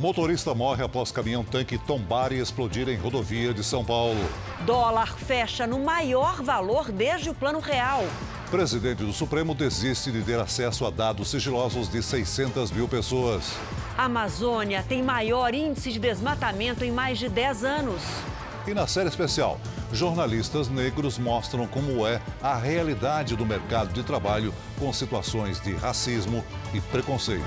Motorista morre após caminhão-tanque tombar e explodir em rodovia de São Paulo. Dólar fecha no maior valor desde o Plano Real. Presidente do Supremo desiste de ter acesso a dados sigilosos de 600 mil pessoas. A Amazônia tem maior índice de desmatamento em mais de 10 anos. E na série especial, jornalistas negros mostram como é a realidade do mercado de trabalho com situações de racismo e preconceito.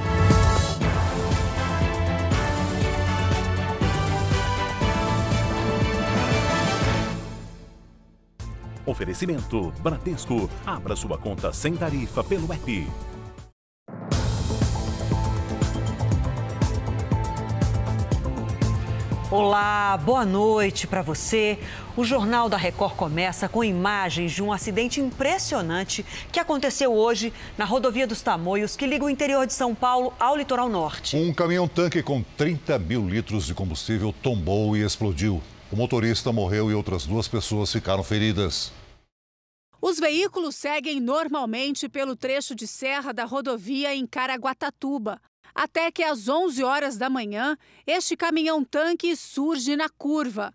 Oferecimento Bradesco. Abra sua conta sem tarifa pelo app. Olá, boa noite para você. O Jornal da Record começa com imagens de um acidente impressionante que aconteceu hoje na rodovia dos Tamoios, que liga o interior de São Paulo ao litoral norte. Um caminhão-tanque com 30 mil litros de combustível tombou e explodiu. O motorista morreu e outras duas pessoas ficaram feridas. Os veículos seguem normalmente pelo trecho de serra da rodovia em Caraguatatuba. Até que às 11 horas da manhã, este caminhão-tanque surge na curva.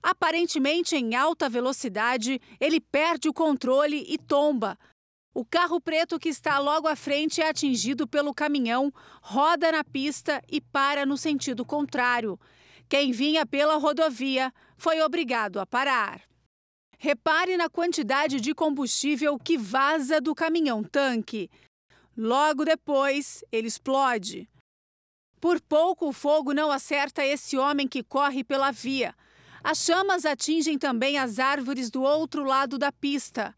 Aparentemente em alta velocidade, ele perde o controle e tomba. O carro preto que está logo à frente é atingido pelo caminhão, roda na pista e para no sentido contrário. Quem vinha pela rodovia foi obrigado a parar. Repare na quantidade de combustível que vaza do caminhão-tanque. Logo depois, ele explode. Por pouco o fogo não acerta esse homem que corre pela via. As chamas atingem também as árvores do outro lado da pista.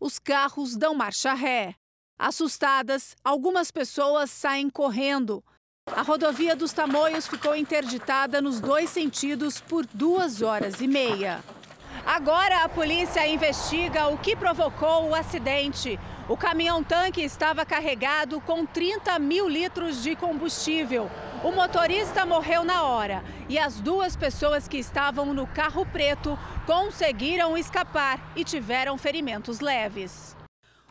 Os carros dão marcha ré. Assustadas, algumas pessoas saem correndo. A rodovia dos Tamoios ficou interditada nos dois sentidos por duas horas e meia. Agora a polícia investiga o que provocou o acidente. O caminhão-tanque estava carregado com 30 mil litros de combustível. O motorista morreu na hora e as duas pessoas que estavam no carro preto conseguiram escapar e tiveram ferimentos leves.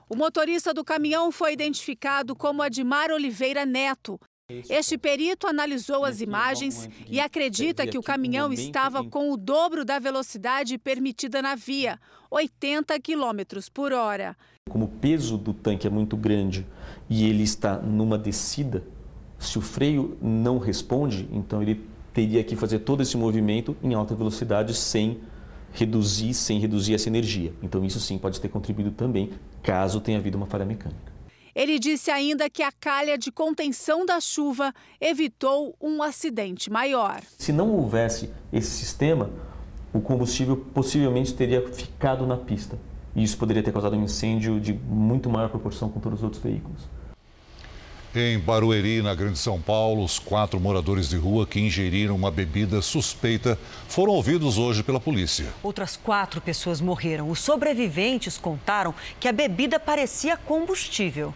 O motorista do caminhão foi identificado como Admar Oliveira Neto. Este perito analisou as imagens e acredita que o caminhão estava com o dobro da velocidade permitida na via, 80 km por hora. Como o peso do tanque é muito grande e ele está numa descida, se o freio não responde, então ele teria que fazer todo esse movimento em alta velocidade sem reduzir, sem reduzir essa energia. Então isso sim pode ter contribuído também, caso tenha havido uma falha mecânica. Ele disse ainda que a calha de contenção da chuva evitou um acidente maior. Se não houvesse esse sistema, o combustível possivelmente teria ficado na pista. E isso poderia ter causado um incêndio de muito maior proporção com todos os outros veículos. Em Barueri, na Grande São Paulo, os quatro moradores de rua que ingeriram uma bebida suspeita foram ouvidos hoje pela polícia. Outras quatro pessoas morreram. Os sobreviventes contaram que a bebida parecia combustível.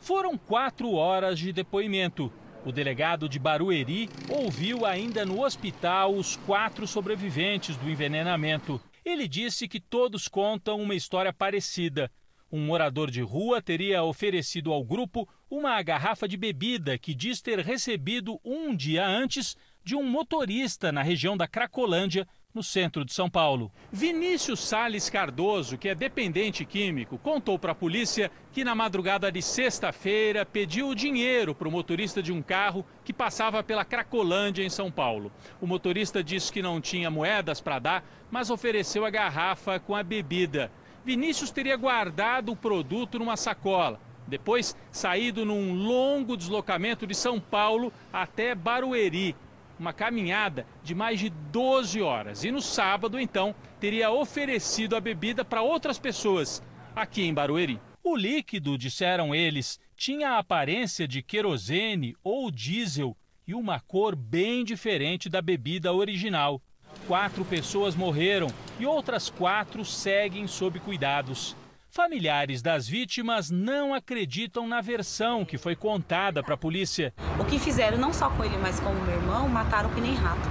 Foram quatro horas de depoimento. O delegado de Barueri ouviu ainda no hospital os quatro sobreviventes do envenenamento. Ele disse que todos contam uma história parecida. Um morador de rua teria oferecido ao grupo uma garrafa de bebida que diz ter recebido um dia antes de um motorista na região da Cracolândia, no centro de São Paulo. Vinícius Sales Cardoso, que é dependente químico, contou para a polícia que na madrugada de sexta-feira pediu dinheiro para o motorista de um carro que passava pela Cracolândia, em São Paulo. O motorista disse que não tinha moedas para dar, mas ofereceu a garrafa com a bebida. Vinícius teria guardado o produto numa sacola. Depois, saído num longo deslocamento de São Paulo até Barueri, uma caminhada de mais de 12 horas. E no sábado, então, teria oferecido a bebida para outras pessoas aqui em Barueri. O líquido, disseram eles, tinha a aparência de querosene ou diesel e uma cor bem diferente da bebida original. Quatro pessoas morreram e outras quatro seguem sob cuidados. Familiares das vítimas não acreditam na versão que foi contada para a polícia. O que fizeram, não só com ele, mas com o meu irmão, mataram que nem rato.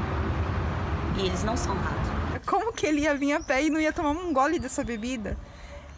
E eles não são rato. Como que ele ia vir a pé e não ia tomar um gole dessa bebida?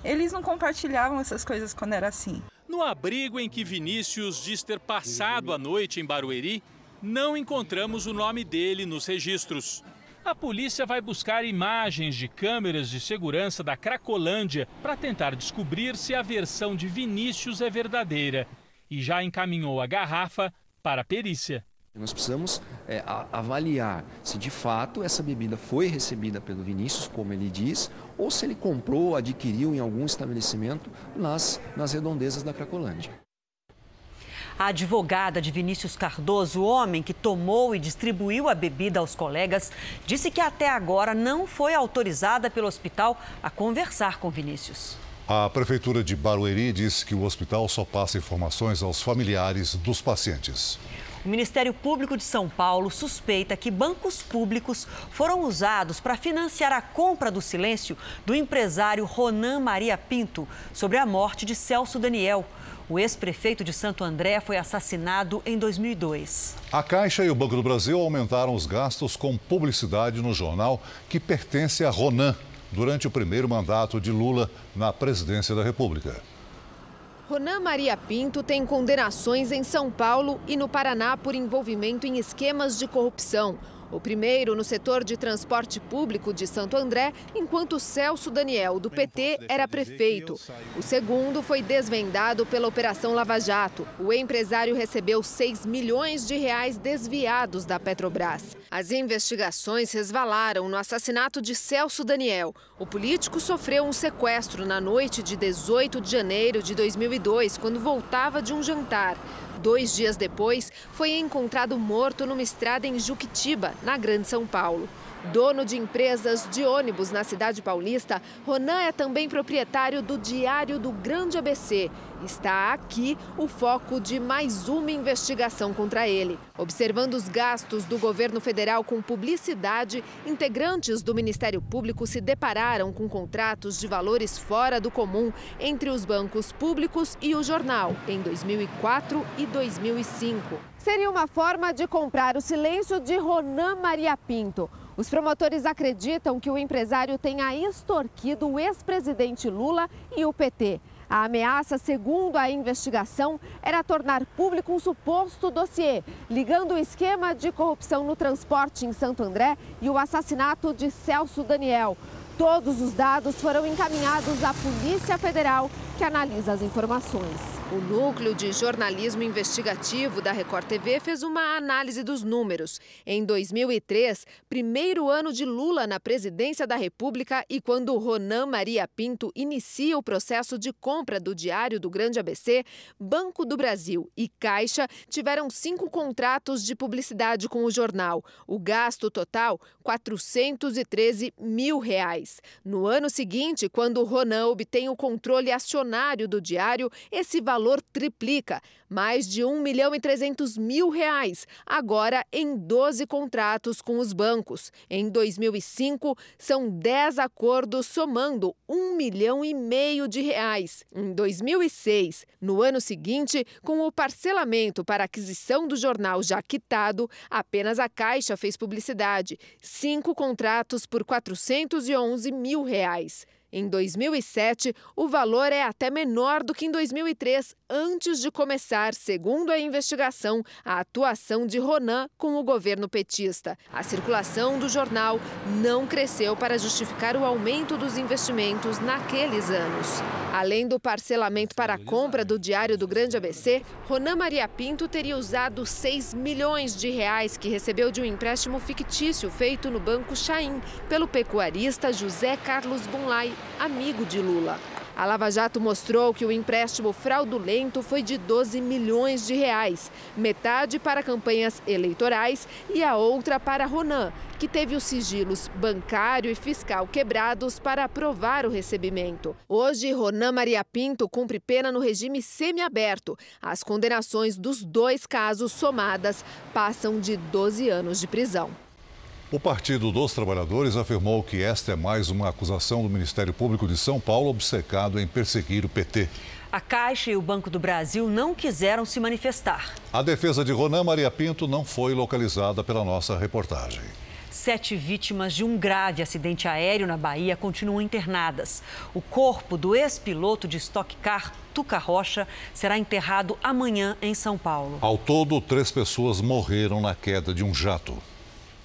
Eles não compartilhavam essas coisas quando era assim. No abrigo em que Vinícius diz ter passado a noite em Barueri, não encontramos o nome dele nos registros. A polícia vai buscar imagens de câmeras de segurança da Cracolândia para tentar descobrir se a versão de Vinícius é verdadeira e já encaminhou a garrafa para a perícia. Nós precisamos é, avaliar se de fato essa bebida foi recebida pelo Vinícius, como ele diz, ou se ele comprou, adquiriu em algum estabelecimento nas, nas redondezas da Cracolândia. A advogada de Vinícius Cardoso, o homem que tomou e distribuiu a bebida aos colegas, disse que até agora não foi autorizada pelo hospital a conversar com Vinícius. A Prefeitura de Barueri disse que o hospital só passa informações aos familiares dos pacientes. O Ministério Público de São Paulo suspeita que bancos públicos foram usados para financiar a compra do silêncio do empresário Ronan Maria Pinto sobre a morte de Celso Daniel. O ex-prefeito de Santo André foi assassinado em 2002. A Caixa e o Banco do Brasil aumentaram os gastos com publicidade no jornal que pertence a Ronan durante o primeiro mandato de Lula na presidência da República. Ronan Maria Pinto tem condenações em São Paulo e no Paraná por envolvimento em esquemas de corrupção. O primeiro no setor de transporte público de Santo André, enquanto Celso Daniel, do PT, era prefeito. O segundo foi desvendado pela Operação Lava Jato. O empresário recebeu 6 milhões de reais desviados da Petrobras. As investigações resvalaram no assassinato de Celso Daniel. O político sofreu um sequestro na noite de 18 de janeiro de 2002, quando voltava de um jantar. Dois dias depois, foi encontrado morto numa estrada em Juquitiba, na Grande São Paulo. Dono de empresas de ônibus na cidade paulista, Ronan é também proprietário do Diário do Grande ABC. Está aqui o foco de mais uma investigação contra ele. Observando os gastos do governo federal com publicidade, integrantes do Ministério Público se depararam com contratos de valores fora do comum entre os bancos públicos e o jornal em 2004 e 2005. Seria uma forma de comprar o silêncio de Ronan Maria Pinto. Os promotores acreditam que o empresário tenha extorquido o ex-presidente Lula e o PT. A ameaça, segundo a investigação, era tornar público um suposto dossiê, ligando o esquema de corrupção no transporte em Santo André e o assassinato de Celso Daniel. Todos os dados foram encaminhados à Polícia Federal, que analisa as informações. O núcleo de jornalismo investigativo da Record TV fez uma análise dos números. Em 2003, primeiro ano de Lula na presidência da República e quando Ronan Maria Pinto inicia o processo de compra do Diário do Grande ABC, Banco do Brasil e Caixa tiveram cinco contratos de publicidade com o jornal. O gasto total, 413 mil reais. No ano seguinte, quando Ronan obtém o controle acionário do diário, esse valor valor triplica, mais de 1 milhão e 300 mil reais, agora em 12 contratos com os bancos. Em 2005, são 10 acordos somando 1 milhão e meio de reais. Em 2006, no ano seguinte, com o parcelamento para aquisição do jornal já quitado, apenas a Caixa fez publicidade. Cinco contratos por 411 mil reais. Em 2007, o valor é até menor do que em 2003, antes de começar, segundo a investigação, a atuação de Ronan com o governo petista. A circulação do jornal não cresceu para justificar o aumento dos investimentos naqueles anos. Além do parcelamento para a compra do Diário do Grande ABC, Ronan Maria Pinto teria usado 6 milhões de reais que recebeu de um empréstimo fictício feito no Banco Chaim pelo pecuarista José Carlos Bunlai amigo de Lula. A Lava Jato mostrou que o empréstimo fraudulento foi de 12 milhões de reais, metade para campanhas eleitorais e a outra para Ronan, que teve os sigilos bancário e fiscal quebrados para aprovar o recebimento. Hoje, Ronan Maria Pinto cumpre pena no regime semiaberto. As condenações dos dois casos somadas passam de 12 anos de prisão. O Partido dos Trabalhadores afirmou que esta é mais uma acusação do Ministério Público de São Paulo obcecado em perseguir o PT. A Caixa e o Banco do Brasil não quiseram se manifestar. A defesa de Ronan Maria Pinto não foi localizada pela nossa reportagem. Sete vítimas de um grave acidente aéreo na Bahia continuam internadas. O corpo do ex-piloto de Stock Car, Tuca Rocha, será enterrado amanhã em São Paulo. Ao todo, três pessoas morreram na queda de um jato.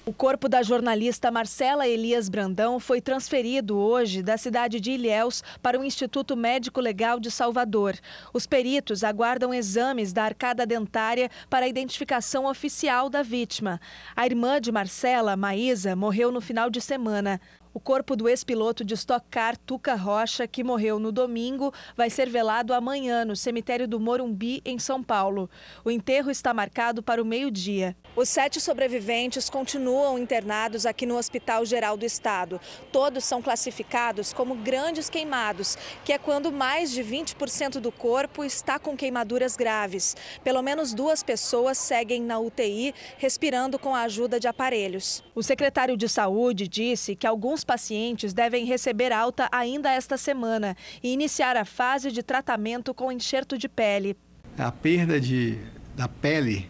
O corpo da jornalista Marcela Elias Brandão foi transferido hoje da cidade de Ilhéus para o Instituto Médico Legal de Salvador. Os peritos aguardam exames da arcada dentária para a identificação oficial da vítima. A irmã de Marcela, Maísa, morreu no final de semana. O corpo do ex-piloto de Stock Car, Tuca Rocha, que morreu no domingo, vai ser velado amanhã no cemitério do Morumbi, em São Paulo. O enterro está marcado para o meio-dia. Os sete sobreviventes continuam internados aqui no Hospital Geral do Estado. Todos são classificados como grandes queimados, que é quando mais de 20% do corpo está com queimaduras graves. Pelo menos duas pessoas seguem na UTI, respirando com a ajuda de aparelhos. O secretário de Saúde disse que alguns pacientes devem receber alta ainda esta semana e iniciar a fase de tratamento com enxerto de pele. A perda de, da pele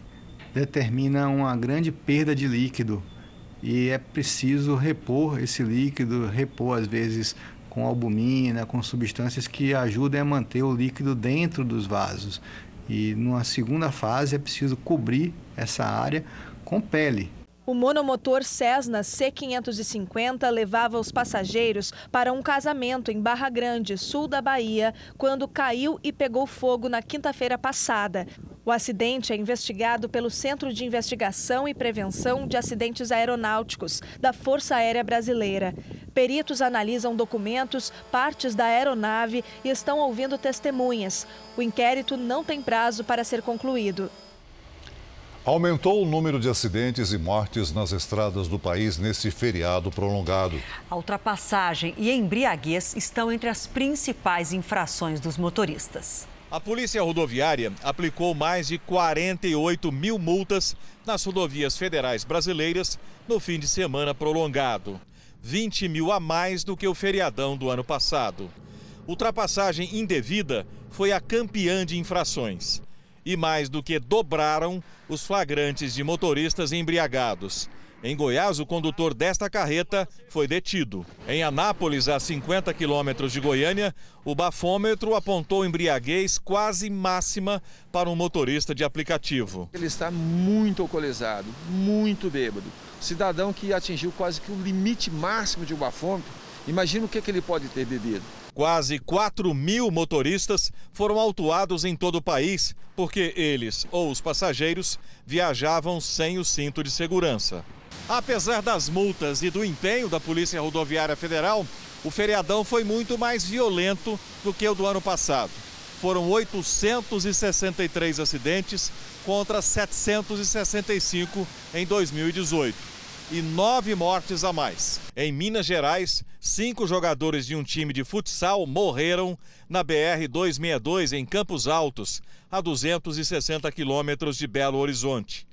determina uma grande perda de líquido e é preciso repor esse líquido, repor às vezes com albumina, com substâncias que ajudem a manter o líquido dentro dos vasos. E numa segunda fase é preciso cobrir essa área com pele, o monomotor Cessna C550 levava os passageiros para um casamento em Barra Grande, sul da Bahia, quando caiu e pegou fogo na quinta-feira passada. O acidente é investigado pelo Centro de Investigação e Prevenção de Acidentes Aeronáuticos da Força Aérea Brasileira. Peritos analisam documentos, partes da aeronave e estão ouvindo testemunhas. O inquérito não tem prazo para ser concluído. Aumentou o número de acidentes e mortes nas estradas do país nesse feriado prolongado. A ultrapassagem e embriaguez estão entre as principais infrações dos motoristas. A Polícia Rodoviária aplicou mais de 48 mil multas nas rodovias federais brasileiras no fim de semana prolongado. 20 mil a mais do que o feriadão do ano passado. Ultrapassagem indevida foi a campeã de infrações e mais do que dobraram os flagrantes de motoristas embriagados. Em Goiás, o condutor desta carreta foi detido. Em Anápolis, a 50 quilômetros de Goiânia, o bafômetro apontou embriaguez quase máxima para um motorista de aplicativo. Ele está muito alcoolizado, muito bêbado. Cidadão que atingiu quase que o limite máximo de um bafômetro, imagina o que, que ele pode ter bebido. Quase 4 mil motoristas foram autuados em todo o país porque eles ou os passageiros viajavam sem o cinto de segurança. Apesar das multas e do empenho da Polícia Rodoviária Federal, o feriadão foi muito mais violento do que o do ano passado. Foram 863 acidentes contra 765 em 2018 e nove mortes a mais. Em Minas Gerais, cinco jogadores de um time de futsal morreram na BR-262 em Campos Altos, a 260 quilômetros de Belo Horizonte.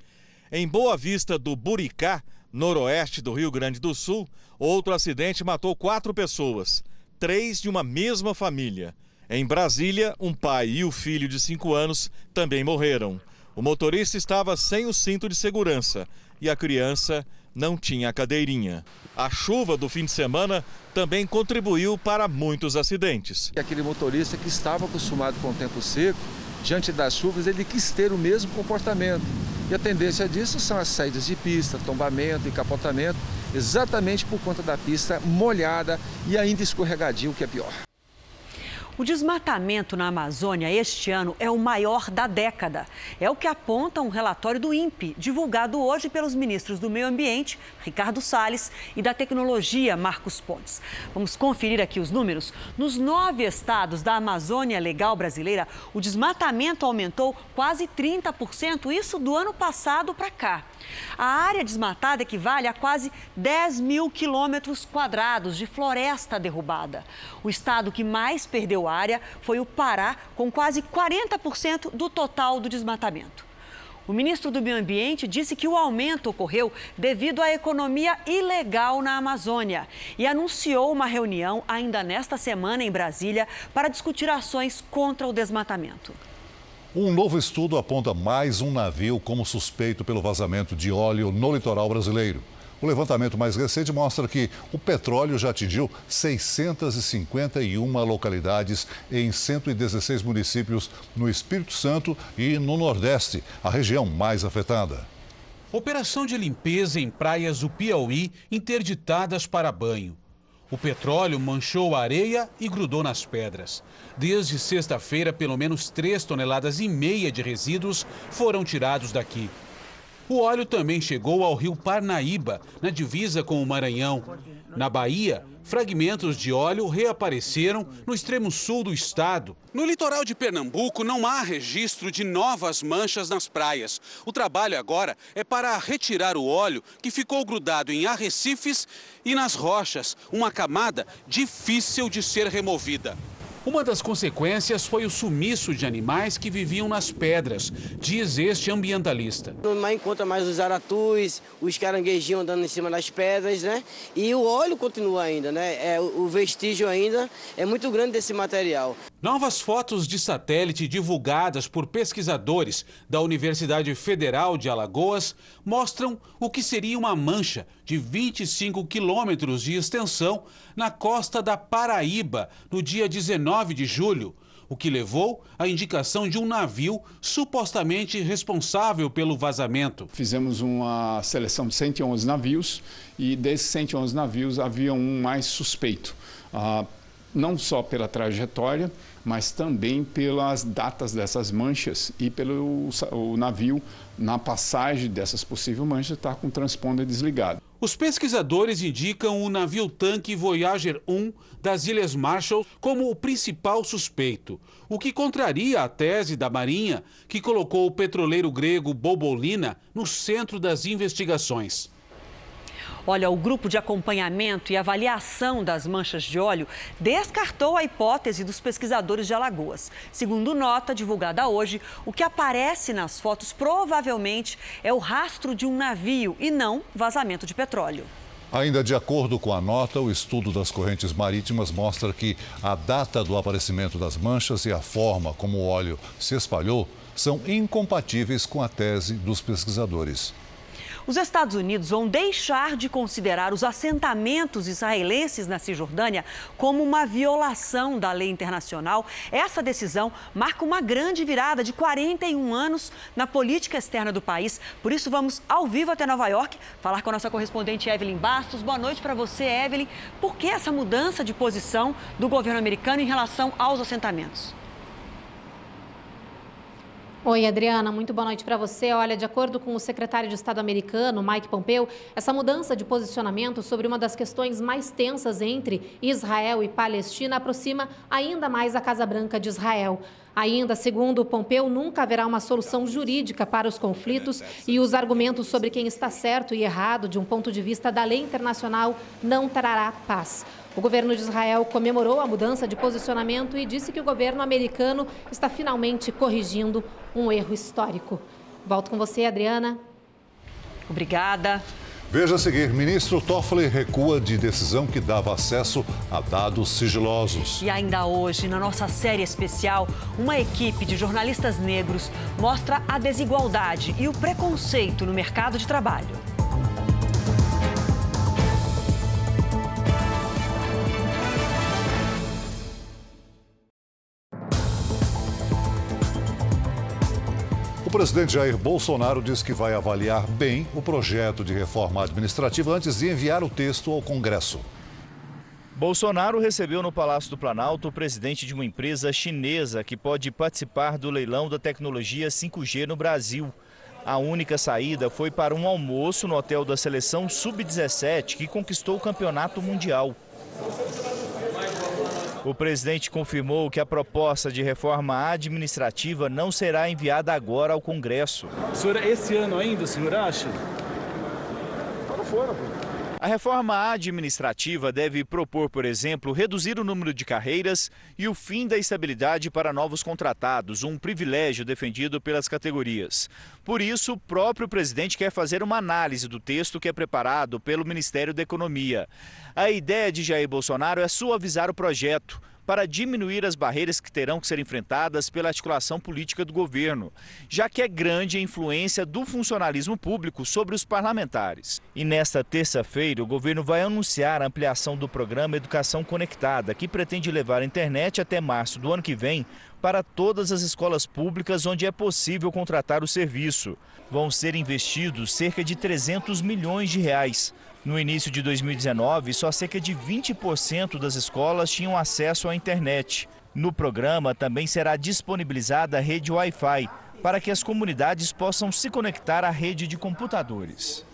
Em Boa Vista do Buricá, noroeste do Rio Grande do Sul, outro acidente matou quatro pessoas, três de uma mesma família. Em Brasília, um pai e o filho de cinco anos também morreram. O motorista estava sem o cinto de segurança e a criança não tinha cadeirinha. A chuva do fim de semana também contribuiu para muitos acidentes. Aquele motorista que estava acostumado com o tempo seco, diante das chuvas, ele quis ter o mesmo comportamento. E a tendência disso são as saídas de pista, tombamento e capotamento, exatamente por conta da pista molhada e ainda escorregadio, que é pior. O desmatamento na Amazônia este ano é o maior da década. É o que aponta um relatório do INPE, divulgado hoje pelos ministros do Meio Ambiente, Ricardo Salles, e da Tecnologia, Marcos Pontes. Vamos conferir aqui os números. Nos nove estados da Amazônia Legal Brasileira, o desmatamento aumentou quase 30%, isso do ano passado para cá. A área desmatada equivale a quase 10 mil quilômetros quadrados de floresta derrubada. O estado que mais perdeu área foi o Pará, com quase 40% do total do desmatamento. O ministro do Meio Ambiente disse que o aumento ocorreu devido à economia ilegal na Amazônia e anunciou uma reunião ainda nesta semana em Brasília para discutir ações contra o desmatamento. Um novo estudo aponta mais um navio como suspeito pelo vazamento de óleo no litoral brasileiro. O levantamento mais recente mostra que o petróleo já atingiu 651 localidades em 116 municípios no Espírito Santo e no Nordeste, a região mais afetada. Operação de limpeza em praias do Piauí interditadas para banho. O petróleo manchou a areia e grudou nas pedras. Desde sexta-feira, pelo menos 3 toneladas e meia de resíduos foram tirados daqui. O óleo também chegou ao rio Parnaíba, na divisa com o Maranhão. Na Bahia, fragmentos de óleo reapareceram no extremo sul do estado. No litoral de Pernambuco, não há registro de novas manchas nas praias. O trabalho agora é para retirar o óleo que ficou grudado em arrecifes e nas rochas, uma camada difícil de ser removida. Uma das consequências foi o sumiço de animais que viviam nas pedras, diz este ambientalista. Não encontra mais os aratus, os caranguejinhos andando em cima das pedras, né? E o óleo continua ainda, né? É, o vestígio ainda é muito grande desse material. Novas fotos de satélite divulgadas por pesquisadores da Universidade Federal de Alagoas mostram o que seria uma mancha de 25 quilômetros de extensão na costa da Paraíba no dia 19 de julho, o que levou à indicação de um navio supostamente responsável pelo vazamento. Fizemos uma seleção de 111 navios e desses 111 navios havia um mais suspeito. Ah, não só pela trajetória, mas também pelas datas dessas manchas e pelo o navio, na passagem dessas possíveis manchas, estar com o transponder desligado. Os pesquisadores indicam o navio tanque Voyager 1 das Ilhas Marshall como o principal suspeito, o que contraria a tese da Marinha, que colocou o petroleiro grego Bobolina no centro das investigações. Olha, o grupo de acompanhamento e avaliação das manchas de óleo descartou a hipótese dos pesquisadores de Alagoas. Segundo nota divulgada hoje, o que aparece nas fotos provavelmente é o rastro de um navio e não vazamento de petróleo. Ainda de acordo com a nota, o estudo das correntes marítimas mostra que a data do aparecimento das manchas e a forma como o óleo se espalhou são incompatíveis com a tese dos pesquisadores. Os Estados Unidos vão deixar de considerar os assentamentos israelenses na Cisjordânia como uma violação da lei internacional. Essa decisão marca uma grande virada de 41 anos na política externa do país. Por isso, vamos ao vivo até Nova York falar com a nossa correspondente Evelyn Bastos. Boa noite para você, Evelyn. Por que essa mudança de posição do governo americano em relação aos assentamentos? Oi, Adriana, muito boa noite para você. Olha, de acordo com o secretário de Estado americano, Mike Pompeo, essa mudança de posicionamento sobre uma das questões mais tensas entre Israel e Palestina aproxima ainda mais a Casa Branca de Israel. Ainda, segundo Pompeu, nunca haverá uma solução jurídica para os conflitos e os argumentos sobre quem está certo e errado de um ponto de vista da lei internacional não trará paz. O governo de Israel comemorou a mudança de posicionamento e disse que o governo americano está finalmente corrigindo um erro histórico. Volto com você, Adriana. Obrigada. Veja a seguir, ministro Toffoli recua de decisão que dava acesso a dados sigilosos. E ainda hoje, na nossa série especial, uma equipe de jornalistas negros mostra a desigualdade e o preconceito no mercado de trabalho. Presidente Jair Bolsonaro diz que vai avaliar bem o projeto de reforma administrativa antes de enviar o texto ao Congresso. Bolsonaro recebeu no Palácio do Planalto o presidente de uma empresa chinesa que pode participar do leilão da tecnologia 5G no Brasil. A única saída foi para um almoço no hotel da seleção Sub-17, que conquistou o campeonato mundial. O presidente confirmou que a proposta de reforma administrativa não será enviada agora ao Congresso. Senhor, esse ano ainda, o senhor acha? Para fora, pô. A reforma administrativa deve propor, por exemplo, reduzir o número de carreiras e o fim da estabilidade para novos contratados, um privilégio defendido pelas categorias. Por isso, o próprio presidente quer fazer uma análise do texto que é preparado pelo Ministério da Economia. A ideia de Jair Bolsonaro é suavizar o projeto para diminuir as barreiras que terão que ser enfrentadas pela articulação política do governo, já que é grande a influência do funcionalismo público sobre os parlamentares. E nesta terça-feira, o governo vai anunciar a ampliação do programa Educação Conectada, que pretende levar a internet até março do ano que vem para todas as escolas públicas onde é possível contratar o serviço. Vão ser investidos cerca de 300 milhões de reais. No início de 2019, só cerca de 20% das escolas tinham acesso à internet. No programa também será disponibilizada a rede Wi-Fi para que as comunidades possam se conectar à rede de computadores.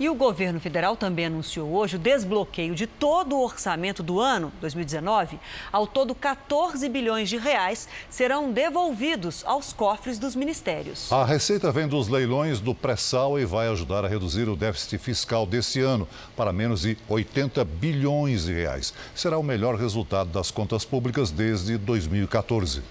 E o governo federal também anunciou hoje o desbloqueio de todo o orçamento do ano 2019. Ao todo, 14 bilhões de reais serão devolvidos aos cofres dos ministérios. A receita vem dos leilões do pré-sal e vai ajudar a reduzir o déficit fiscal desse ano para menos de 80 bilhões de reais. Será o melhor resultado das contas públicas desde 2014.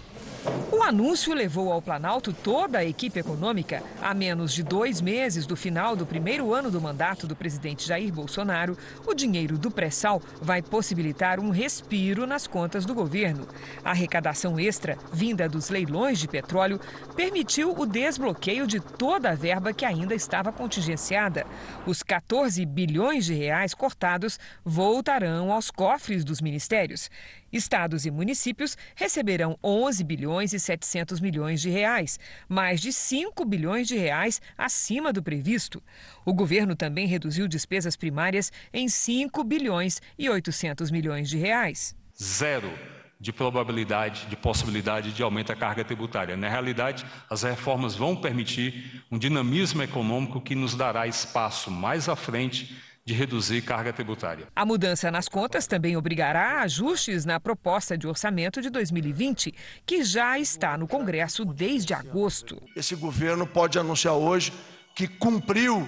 O anúncio levou ao Planalto toda a equipe econômica. A menos de dois meses do final do primeiro ano do mandato do presidente Jair Bolsonaro, o dinheiro do pré-sal vai possibilitar um respiro nas contas do governo. A arrecadação extra, vinda dos leilões de petróleo, permitiu o desbloqueio de toda a verba que ainda estava contingenciada. Os 14 bilhões de reais cortados voltarão aos cofres dos ministérios. Estados e municípios receberão 11 bilhões e 700 milhões de reais, mais de 5 bilhões de reais acima do previsto. O governo também reduziu despesas primárias em 5 bilhões e 800 milhões de reais. Zero de probabilidade, de possibilidade de aumento da carga tributária. Na realidade, as reformas vão permitir um dinamismo econômico que nos dará espaço mais à frente de reduzir carga tributária. A mudança nas contas também obrigará ajustes na proposta de orçamento de 2020, que já está no Congresso desde agosto. Esse governo pode anunciar hoje que cumpriu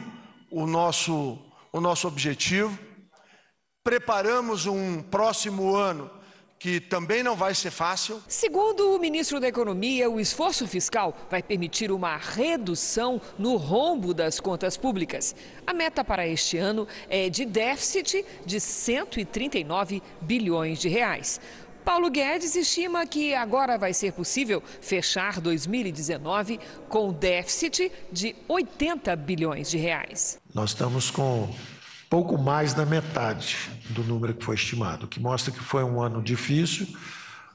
o nosso, o nosso objetivo. Preparamos um próximo ano que também não vai ser fácil. Segundo o ministro da Economia, o esforço fiscal vai permitir uma redução no rombo das contas públicas. A meta para este ano é de déficit de 139 bilhões de reais. Paulo Guedes estima que agora vai ser possível fechar 2019 com déficit de 80 bilhões de reais. Nós estamos com pouco mais da metade do número que foi estimado, o que mostra que foi um ano difícil,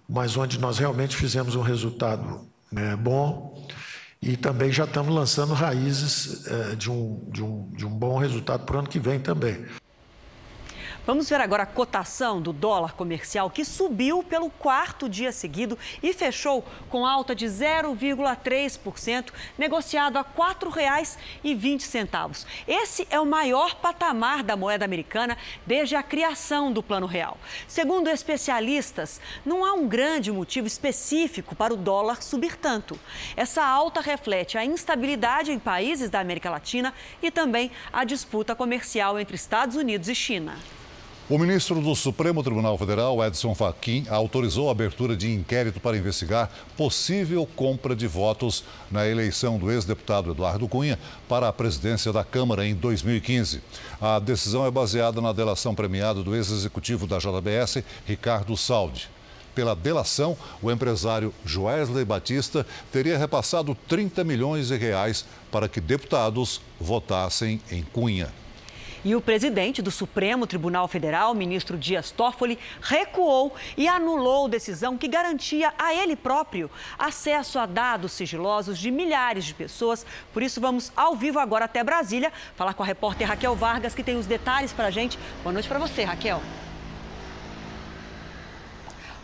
mas onde nós realmente fizemos um resultado né, bom e também já estamos lançando raízes é, de, um, de, um, de um bom resultado para o ano que vem também. Vamos ver agora a cotação do dólar comercial que subiu pelo quarto dia seguido e fechou com alta de 0,3%, negociado a R$ 4,20. Esse é o maior patamar da moeda americana desde a criação do Plano Real. Segundo especialistas, não há um grande motivo específico para o dólar subir tanto. Essa alta reflete a instabilidade em países da América Latina e também a disputa comercial entre Estados Unidos e China. O ministro do Supremo Tribunal Federal, Edson Fachin, autorizou a abertura de inquérito para investigar possível compra de votos na eleição do ex-deputado Eduardo Cunha para a presidência da Câmara em 2015. A decisão é baseada na delação premiada do ex-executivo da JBS, Ricardo Saldi. Pela delação, o empresário Joesley Batista teria repassado 30 milhões de reais para que deputados votassem em Cunha. E o presidente do Supremo Tribunal Federal, ministro Dias Toffoli, recuou e anulou decisão que garantia a ele próprio acesso a dados sigilosos de milhares de pessoas. Por isso, vamos ao vivo agora até Brasília falar com a repórter Raquel Vargas, que tem os detalhes para a gente. Boa noite para você, Raquel.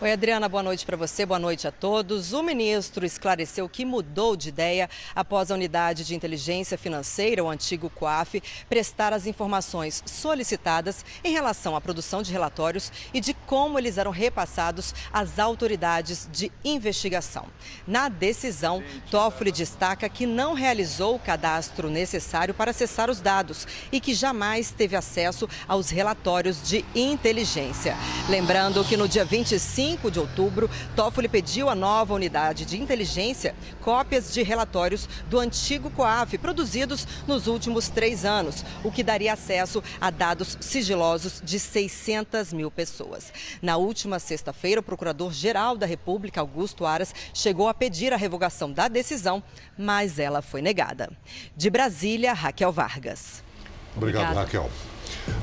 Oi, Adriana, boa noite para você, boa noite a todos. O ministro esclareceu que mudou de ideia após a unidade de inteligência financeira, o antigo COAF, prestar as informações solicitadas em relação à produção de relatórios e de como eles eram repassados às autoridades de investigação. Na decisão, Toffoli destaca que não realizou o cadastro necessário para acessar os dados e que jamais teve acesso aos relatórios de inteligência. Lembrando que no dia 25 5 de outubro, Toffoli pediu à nova unidade de inteligência cópias de relatórios do antigo COAF produzidos nos últimos três anos, o que daria acesso a dados sigilosos de 600 mil pessoas. Na última sexta-feira, o Procurador-Geral da República, Augusto Aras, chegou a pedir a revogação da decisão, mas ela foi negada. De Brasília, Raquel Vargas. Obrigado, Obrigada. Raquel.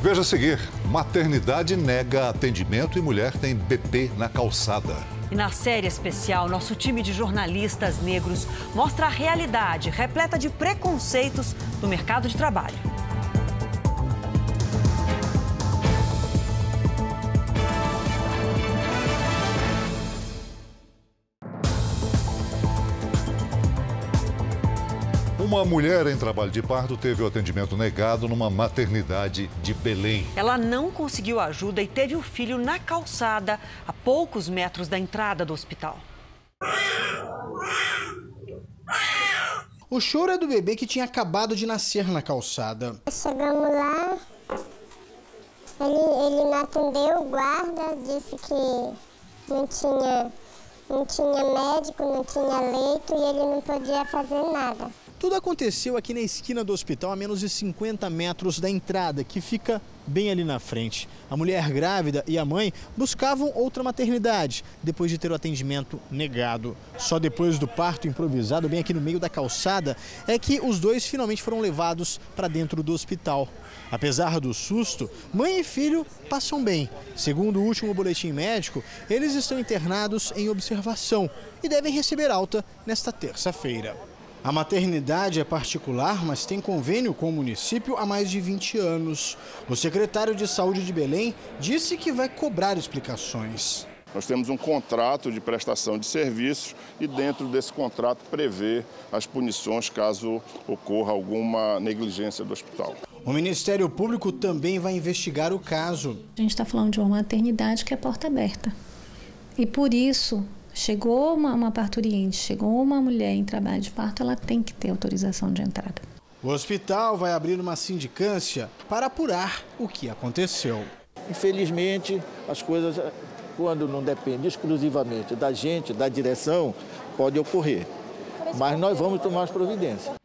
Veja a seguir: maternidade nega atendimento e mulher tem BP na calçada. E na série especial, nosso time de jornalistas negros mostra a realidade repleta de preconceitos no mercado de trabalho. Uma mulher em trabalho de parto teve o atendimento negado numa maternidade de Belém. Ela não conseguiu ajuda e teve o filho na calçada, a poucos metros da entrada do hospital. O choro é do bebê que tinha acabado de nascer na calçada. Chegamos lá, ele, ele não atendeu, o guarda disse que não tinha, não tinha médico, não tinha leito e ele não podia fazer nada. Tudo aconteceu aqui na esquina do hospital, a menos de 50 metros da entrada, que fica bem ali na frente. A mulher grávida e a mãe buscavam outra maternidade, depois de ter o atendimento negado. Só depois do parto improvisado, bem aqui no meio da calçada, é que os dois finalmente foram levados para dentro do hospital. Apesar do susto, mãe e filho passam bem. Segundo o último boletim médico, eles estão internados em observação e devem receber alta nesta terça-feira. A maternidade é particular, mas tem convênio com o município há mais de 20 anos. O secretário de Saúde de Belém disse que vai cobrar explicações. Nós temos um contrato de prestação de serviços e dentro desse contrato prevê as punições caso ocorra alguma negligência do hospital. O Ministério Público também vai investigar o caso. A gente está falando de uma maternidade que é porta aberta. E por isso Chegou uma, uma parturiente, chegou uma mulher em trabalho de parto, ela tem que ter autorização de entrada. O hospital vai abrir uma sindicância para apurar o que aconteceu. Infelizmente, as coisas, quando não depende exclusivamente da gente, da direção, pode ocorrer. Mas nós vamos tomar as providências.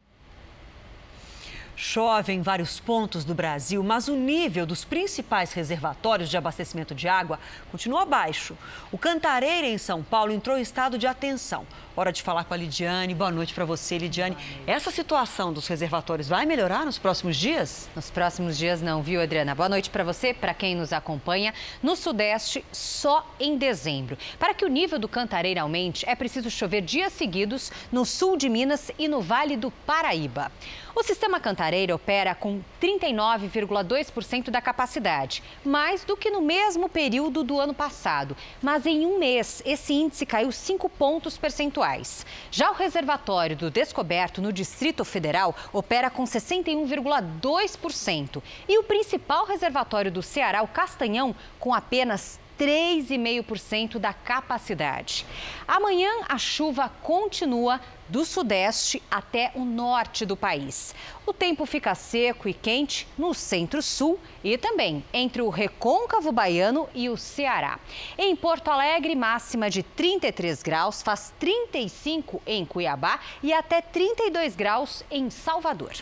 Chove em vários pontos do Brasil, mas o nível dos principais reservatórios de abastecimento de água continua baixo. O Cantareira, em São Paulo, entrou em estado de atenção. Hora de falar com a Lidiane. Boa noite para você, Lidiane. Essa situação dos reservatórios vai melhorar nos próximos dias? Nos próximos dias não, viu, Adriana? Boa noite para você, para quem nos acompanha. No Sudeste, só em dezembro. Para que o nível do Cantareira aumente, é preciso chover dias seguidos no sul de Minas e no Vale do Paraíba. O sistema Cantareira opera com 39,2% da capacidade, mais do que no mesmo período do ano passado. Mas em um mês, esse índice caiu 5 pontos percentuais. Já o reservatório do Descoberto, no Distrito Federal, opera com 61,2%. E o principal reservatório do Ceará, o Castanhão, com apenas 3,5% da capacidade. Amanhã a chuva continua do sudeste até o norte do país. O tempo fica seco e quente no centro-sul e também entre o recôncavo baiano e o Ceará. Em Porto Alegre, máxima de 33 graus, faz 35 em Cuiabá e até 32 graus em Salvador.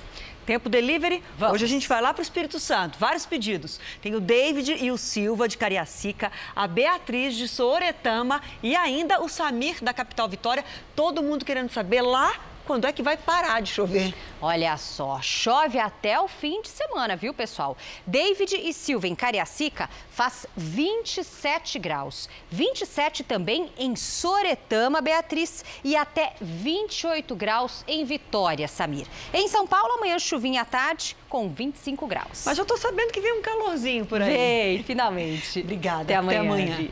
Tempo delivery? Vamos. Hoje a gente vai lá para o Espírito Santo. Vários pedidos. Tem o David e o Silva de Cariacica, a Beatriz de Soretama e ainda o Samir da Capital Vitória. Todo mundo querendo saber lá quando é que vai parar de chover? Olha só, chove até o fim de semana, viu, pessoal? David e Silva em Cariacica faz 27 graus. 27 também em Soretama, Beatriz, e até 28 graus em Vitória, Samir. Em São Paulo, amanhã chuvinha à tarde com 25 graus. Mas eu tô sabendo que vem um calorzinho por aí. Vem, finalmente. Obrigada. Até amanhã. Até amanhã.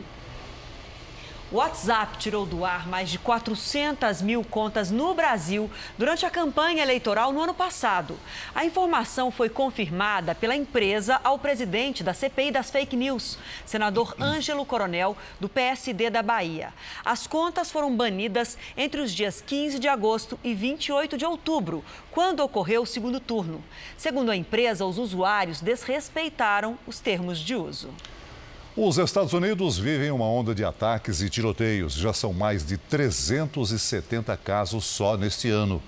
O WhatsApp tirou do ar mais de 400 mil contas no Brasil durante a campanha eleitoral no ano passado. A informação foi confirmada pela empresa ao presidente da CPI das Fake News, senador Ângelo Coronel, do PSD da Bahia. As contas foram banidas entre os dias 15 de agosto e 28 de outubro, quando ocorreu o segundo turno. Segundo a empresa, os usuários desrespeitaram os termos de uso. Os Estados Unidos vivem uma onda de ataques e tiroteios. Já são mais de 370 casos só neste ano.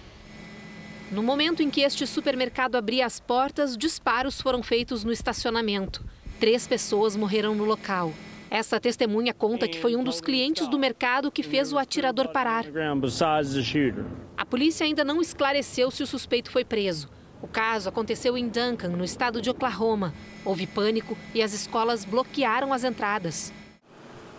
No momento em que este supermercado abria as portas, disparos foram feitos no estacionamento. Três pessoas morreram no local. Essa testemunha conta que foi um dos clientes do mercado que fez o atirador parar. A polícia ainda não esclareceu se o suspeito foi preso. O caso aconteceu em Duncan, no estado de Oklahoma. Houve pânico e as escolas bloquearam as entradas.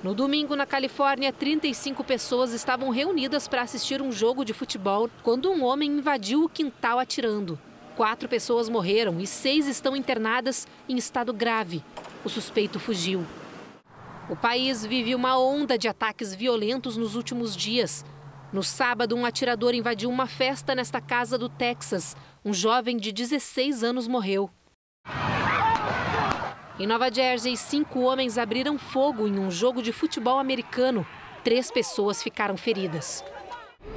No domingo, na Califórnia, 35 pessoas estavam reunidas para assistir um jogo de futebol quando um homem invadiu o quintal atirando. Quatro pessoas morreram e seis estão internadas em estado grave. O suspeito fugiu. O país vive uma onda de ataques violentos nos últimos dias. No sábado, um atirador invadiu uma festa nesta casa do Texas. Um jovem de 16 anos morreu. Em Nova Jersey, cinco homens abriram fogo em um jogo de futebol americano. Três pessoas ficaram feridas.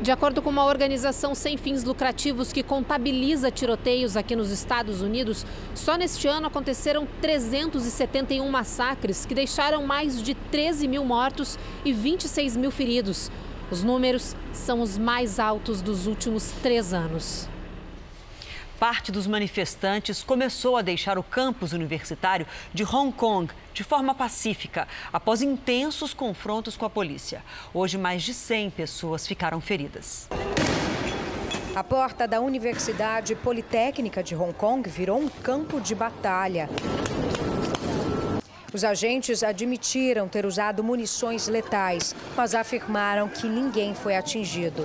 De acordo com uma organização sem fins lucrativos que contabiliza tiroteios aqui nos Estados Unidos, só neste ano aconteceram 371 massacres que deixaram mais de 13 mil mortos e 26 mil feridos. Os números são os mais altos dos últimos três anos. Parte dos manifestantes começou a deixar o campus universitário de Hong Kong de forma pacífica, após intensos confrontos com a polícia. Hoje, mais de 100 pessoas ficaram feridas. A porta da Universidade Politécnica de Hong Kong virou um campo de batalha. Os agentes admitiram ter usado munições letais, mas afirmaram que ninguém foi atingido.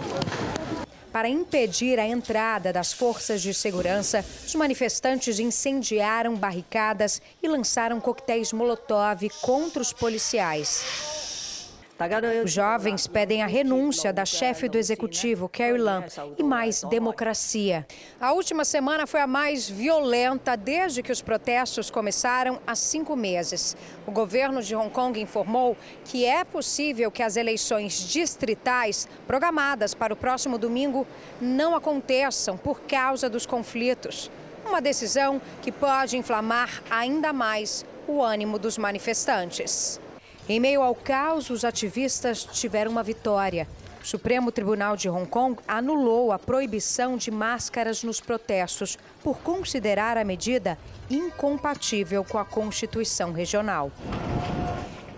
Para impedir a entrada das forças de segurança, os manifestantes incendiaram barricadas e lançaram coquetéis Molotov contra os policiais. Os jovens pedem a renúncia da chefe do executivo, Carrie Lam, e mais democracia. A última semana foi a mais violenta desde que os protestos começaram há cinco meses. O governo de Hong Kong informou que é possível que as eleições distritais, programadas para o próximo domingo, não aconteçam por causa dos conflitos. Uma decisão que pode inflamar ainda mais o ânimo dos manifestantes. Em meio ao caos, os ativistas tiveram uma vitória. O Supremo Tribunal de Hong Kong anulou a proibição de máscaras nos protestos por considerar a medida incompatível com a Constituição regional.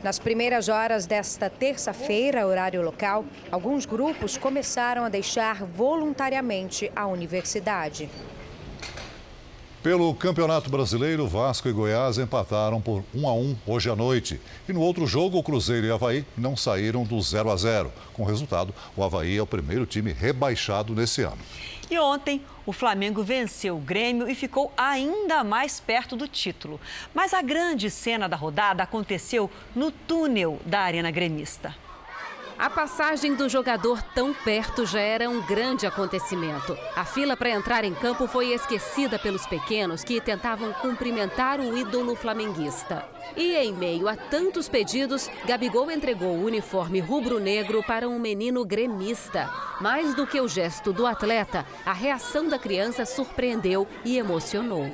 Nas primeiras horas desta terça-feira, horário local, alguns grupos começaram a deixar voluntariamente a universidade. Pelo Campeonato Brasileiro, Vasco e Goiás empataram por 1 a 1 hoje à noite. E no outro jogo, o Cruzeiro e Havaí não saíram do 0 a 0. Com resultado, o Havaí é o primeiro time rebaixado nesse ano. E ontem, o Flamengo venceu o Grêmio e ficou ainda mais perto do título. Mas a grande cena da rodada aconteceu no túnel da Arena Gremista. A passagem do jogador tão perto já era um grande acontecimento. A fila para entrar em campo foi esquecida pelos pequenos que tentavam cumprimentar o ídolo flamenguista. E em meio a tantos pedidos, Gabigol entregou o uniforme rubro-negro para um menino gremista. Mais do que o gesto do atleta, a reação da criança surpreendeu e emocionou.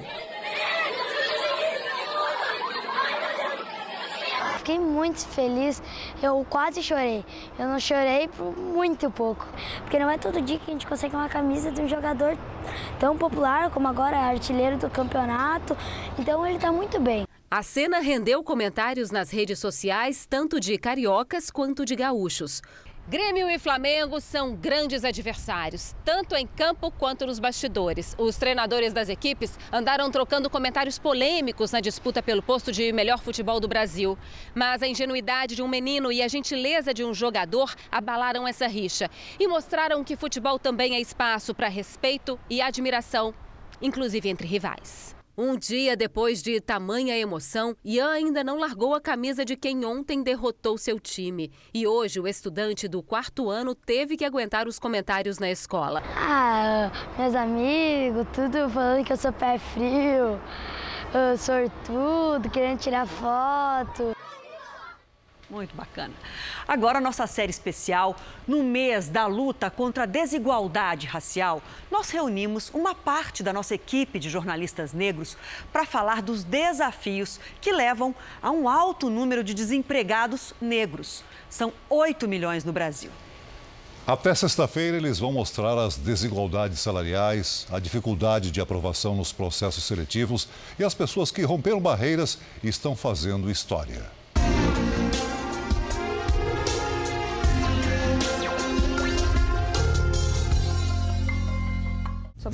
Fiquei muito feliz. Eu quase chorei. Eu não chorei por muito pouco. Porque não é todo dia que a gente consegue uma camisa de um jogador tão popular como agora é artilheiro do campeonato. Então ele está muito bem. A cena rendeu comentários nas redes sociais, tanto de cariocas quanto de gaúchos. Grêmio e Flamengo são grandes adversários, tanto em campo quanto nos bastidores. Os treinadores das equipes andaram trocando comentários polêmicos na disputa pelo posto de melhor futebol do Brasil. Mas a ingenuidade de um menino e a gentileza de um jogador abalaram essa rixa e mostraram que futebol também é espaço para respeito e admiração, inclusive entre rivais. Um dia depois de tamanha emoção, Ian ainda não largou a camisa de quem ontem derrotou seu time. E hoje o estudante do quarto ano teve que aguentar os comentários na escola. Ah, meus amigos, tudo falando que eu sou pé frio, eu sortudo, querendo tirar foto. Muito bacana. Agora, nossa série especial, no mês da luta contra a desigualdade racial, nós reunimos uma parte da nossa equipe de jornalistas negros para falar dos desafios que levam a um alto número de desempregados negros. São 8 milhões no Brasil. Até sexta-feira, eles vão mostrar as desigualdades salariais, a dificuldade de aprovação nos processos seletivos e as pessoas que romperam barreiras e estão fazendo história.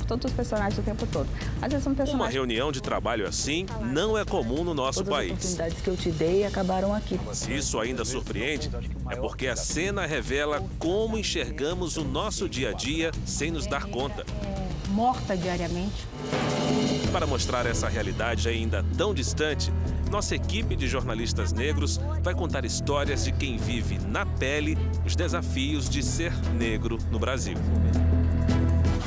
Todos os personagens o tempo todo. Às vezes são personagens... Uma reunião de trabalho assim não é comum no nosso Todas país. As oportunidades que eu te dei acabaram aqui. Se isso ainda surpreende, é porque a cena revela como enxergamos o nosso dia a dia sem nos dar conta. É, morta diariamente. Para mostrar essa realidade ainda tão distante, nossa equipe de jornalistas negros vai contar histórias de quem vive na pele os desafios de ser negro no Brasil.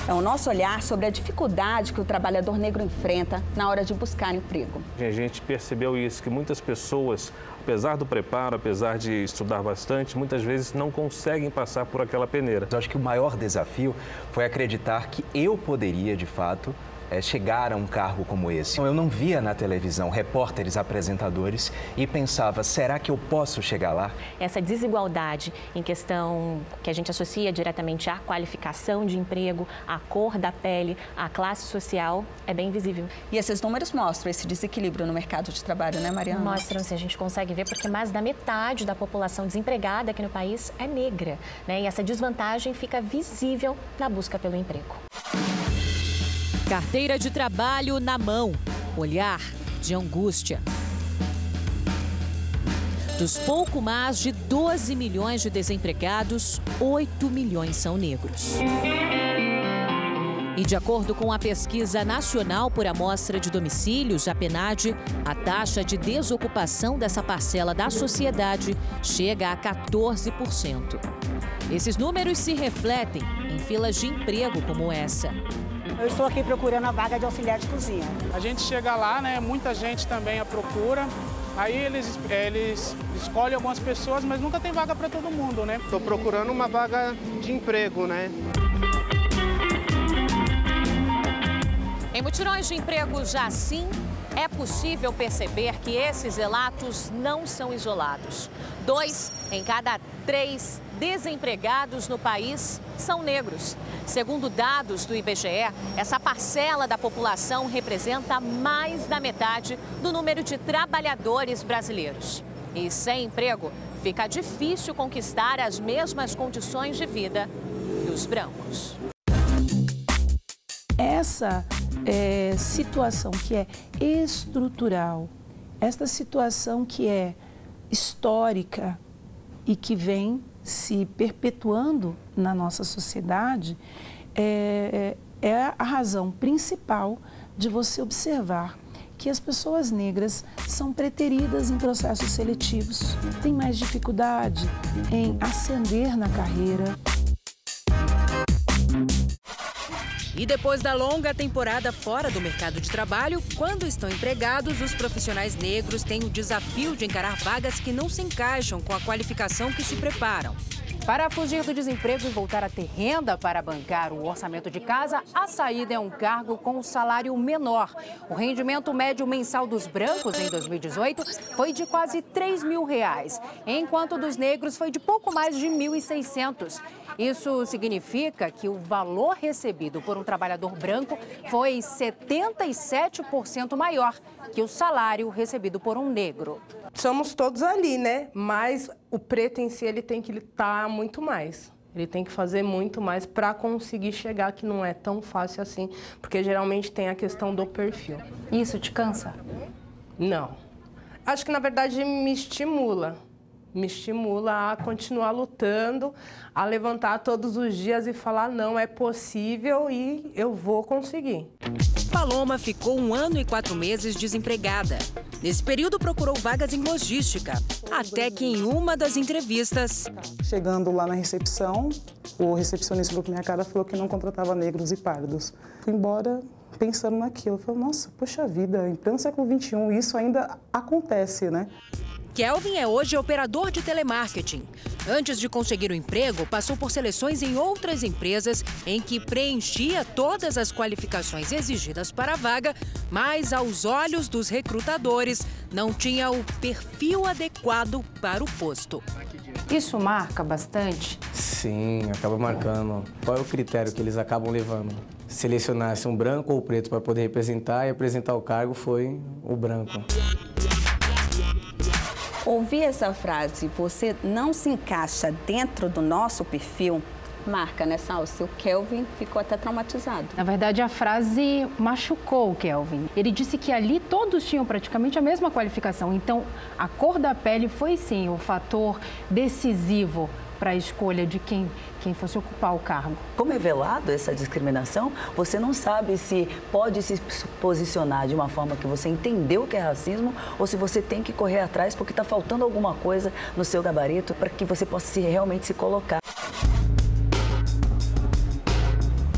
É o nosso olhar sobre a dificuldade que o trabalhador negro enfrenta na hora de buscar emprego. A gente percebeu isso, que muitas pessoas, apesar do preparo, apesar de estudar bastante, muitas vezes não conseguem passar por aquela peneira. Eu acho que o maior desafio foi acreditar que eu poderia, de fato, é, chegar a um cargo como esse. Eu não via na televisão repórteres, apresentadores e pensava, será que eu posso chegar lá? Essa desigualdade em questão que a gente associa diretamente à qualificação de emprego, à cor da pele, à classe social, é bem visível. E esses números mostram esse desequilíbrio no mercado de trabalho, né, Mariana? Mostram, se a gente consegue ver, porque mais da metade da população desempregada aqui no país é negra, né? E essa desvantagem fica visível na busca pelo emprego. Carteira de trabalho na mão, olhar de angústia. Dos pouco mais de 12 milhões de desempregados, 8 milhões são negros. E de acordo com a pesquisa nacional por amostra de domicílios, a PNAD, a taxa de desocupação dessa parcela da sociedade chega a 14%. Esses números se refletem em filas de emprego como essa. Eu estou aqui procurando a vaga de auxiliar de cozinha. A gente chega lá, né? Muita gente também a procura. Aí eles, eles escolhem algumas pessoas, mas nunca tem vaga para todo mundo, né? Estou procurando uma vaga de emprego, né? Em mutirões de emprego já sim, é possível perceber que esses relatos não são isolados. Dois em cada três desempregados no país são negros. Segundo dados do IBGE, essa parcela da população representa mais da metade do número de trabalhadores brasileiros. E sem emprego, fica difícil conquistar as mesmas condições de vida dos brancos. Essa é, situação que é estrutural, esta situação que é histórica e que vem se perpetuando na nossa sociedade, é, é a razão principal de você observar que as pessoas negras são preteridas em processos seletivos, têm mais dificuldade em ascender na carreira. E depois da longa temporada fora do mercado de trabalho, quando estão empregados, os profissionais negros têm o desafio de encarar vagas que não se encaixam com a qualificação que se preparam. Para fugir do desemprego e voltar a ter renda para bancar o orçamento de casa, a saída é um cargo com um salário menor. O rendimento médio mensal dos brancos em 2018 foi de quase 3 mil reais, enquanto dos negros foi de pouco mais de 1.600. Isso significa que o valor recebido por um trabalhador branco foi 77% maior que o salário recebido por um negro. Somos todos ali, né? Mas o preto em si ele tem que estar muito mais. Ele tem que fazer muito mais para conseguir chegar, que não é tão fácil assim, porque geralmente tem a questão do perfil. Isso te cansa? Não. Acho que na verdade me estimula me estimula a continuar lutando, a levantar todos os dias e falar não é possível e eu vou conseguir. Paloma ficou um ano e quatro meses desempregada. Nesse período procurou vagas em logística, até que em uma das entrevistas... Chegando lá na recepção, o recepcionista do minha cara falou que não contratava negros e pardos. Fui embora pensando naquilo. Falei, nossa, poxa vida, em pleno século XXI isso ainda acontece, né? Kelvin é hoje operador de telemarketing. Antes de conseguir o emprego, passou por seleções em outras empresas em que preenchia todas as qualificações exigidas para a vaga, mas aos olhos dos recrutadores não tinha o perfil adequado para o posto. Isso marca bastante? Sim, acaba marcando. Qual é o critério que eles acabam levando? Selecionar se um branco ou preto para poder representar e apresentar o cargo foi o branco. Ouvir essa frase, você não se encaixa dentro do nosso perfil, marca, né, Salsi? O Kelvin ficou até traumatizado. Na verdade, a frase machucou o Kelvin. Ele disse que ali todos tinham praticamente a mesma qualificação. Então, a cor da pele foi sim o fator decisivo para a escolha de quem, quem fosse ocupar o cargo. Como é velado essa discriminação, você não sabe se pode se posicionar de uma forma que você entendeu que é racismo ou se você tem que correr atrás porque está faltando alguma coisa no seu gabarito para que você possa se, realmente se colocar.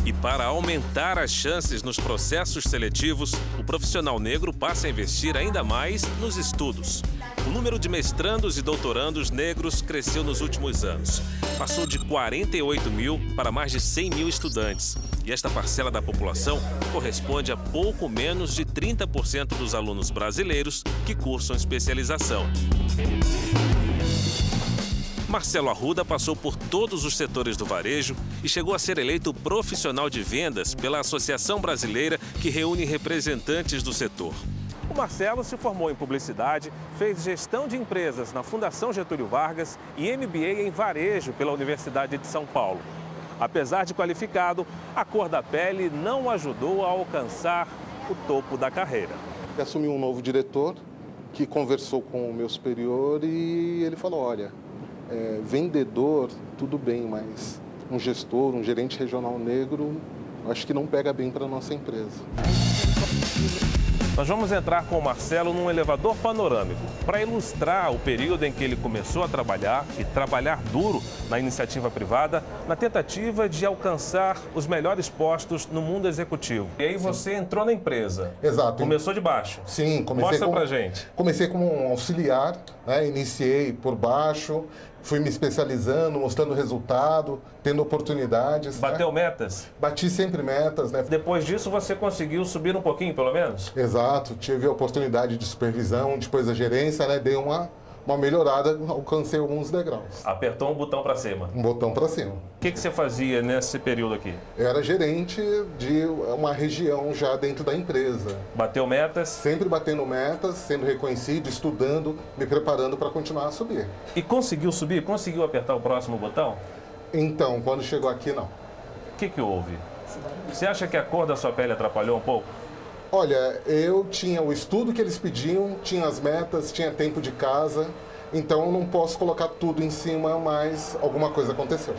E para aumentar as chances nos processos seletivos, o profissional negro passa a investir ainda mais nos estudos. O número de mestrandos e doutorandos negros cresceu nos últimos anos. Passou de 48 mil para mais de 100 mil estudantes. E esta parcela da população corresponde a pouco menos de 30% dos alunos brasileiros que cursam especialização. Marcelo Arruda passou por todos os setores do varejo e chegou a ser eleito profissional de vendas pela Associação Brasileira que reúne representantes do setor. O Marcelo se formou em publicidade, fez gestão de empresas na Fundação Getúlio Vargas e MBA em varejo pela Universidade de São Paulo. Apesar de qualificado, a cor da pele não ajudou a alcançar o topo da carreira. Assumiu um novo diretor que conversou com o meu superior e ele falou: olha, é, vendedor, tudo bem, mas um gestor, um gerente regional negro, acho que não pega bem para a nossa empresa. Nós vamos entrar com o Marcelo num elevador panorâmico para ilustrar o período em que ele começou a trabalhar e trabalhar duro na iniciativa privada na tentativa de alcançar os melhores postos no mundo executivo. E aí você entrou na empresa. Exato. Começou de baixo. Sim, comecei Mostra com, pra gente. Comecei como um auxiliar, né? iniciei por baixo, fui me especializando, mostrando resultado, tendo oportunidades. Né? Bateu né? metas? Bati sempre metas, né? Depois disso você conseguiu subir um pouquinho, pelo menos? Exato, tive a oportunidade de supervisão, depois da gerência, né? Dei uma uma melhorada, alcancei alguns degraus. Apertou um botão para cima? Um botão para cima. O que, que você fazia nesse período aqui? Eu era gerente de uma região já dentro da empresa. Bateu metas? Sempre batendo metas, sendo reconhecido, estudando, me preparando para continuar a subir. E conseguiu subir? Conseguiu apertar o próximo botão? Então, quando chegou aqui, não. O que, que houve? Você acha que a cor da sua pele atrapalhou um pouco? Olha, eu tinha o estudo que eles pediam, tinha as metas, tinha tempo de casa, então eu não posso colocar tudo em cima, mas alguma coisa aconteceu.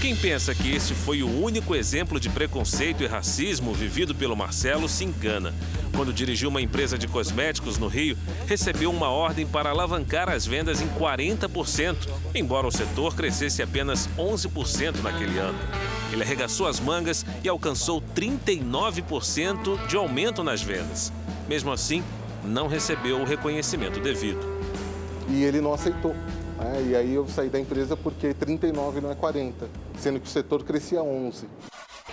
Quem pensa que este foi o único exemplo de preconceito e racismo vivido pelo Marcelo se engana. Quando dirigiu uma empresa de cosméticos no Rio, recebeu uma ordem para alavancar as vendas em 40%, embora o setor crescesse apenas 11% naquele ano. Ele arregaçou as mangas e alcançou 39% de aumento nas vendas. Mesmo assim, não recebeu o reconhecimento devido. E ele não aceitou. Né? E aí eu saí da empresa porque 39 não é 40, sendo que o setor crescia 11.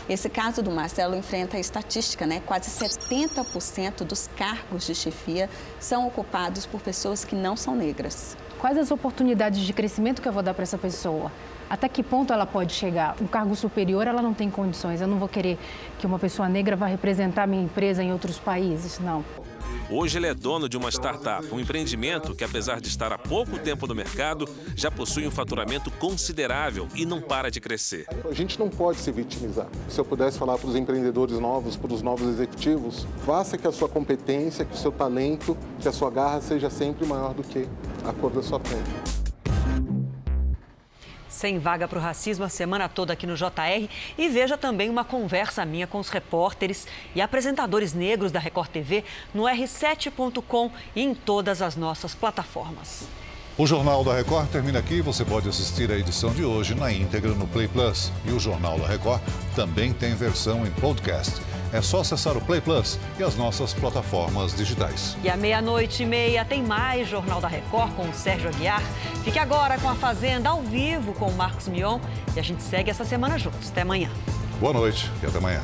Esse caso do Marcelo enfrenta a estatística, né? Quase 70% dos cargos de chefia são ocupados por pessoas que não são negras. Quais as oportunidades de crescimento que eu vou dar para essa pessoa? Até que ponto ela pode chegar? Um cargo superior, ela não tem condições. Eu não vou querer que uma pessoa negra vá representar minha empresa em outros países, não. Hoje ele é dono de uma startup, um empreendimento que, apesar de estar há pouco tempo no mercado, já possui um faturamento considerável e não para de crescer. A gente não pode se vitimizar. Se eu pudesse falar para os empreendedores novos, para os novos executivos, faça que a sua competência, que o seu talento, que a sua garra seja sempre maior do que a cor da sua pele. Sem vaga para o racismo a semana toda aqui no JR e veja também uma conversa minha com os repórteres e apresentadores negros da Record TV no r7.com e em todas as nossas plataformas. O Jornal da Record termina aqui. Você pode assistir a edição de hoje na íntegra no Play Plus. E o Jornal da Record também tem versão em podcast. É só acessar o Play Plus e as nossas plataformas digitais. E à meia-noite e meia tem mais Jornal da Record com o Sérgio Aguiar. Fique agora com a Fazenda ao vivo com o Marcos Mion e a gente segue essa semana juntos. Até amanhã. Boa noite e até amanhã.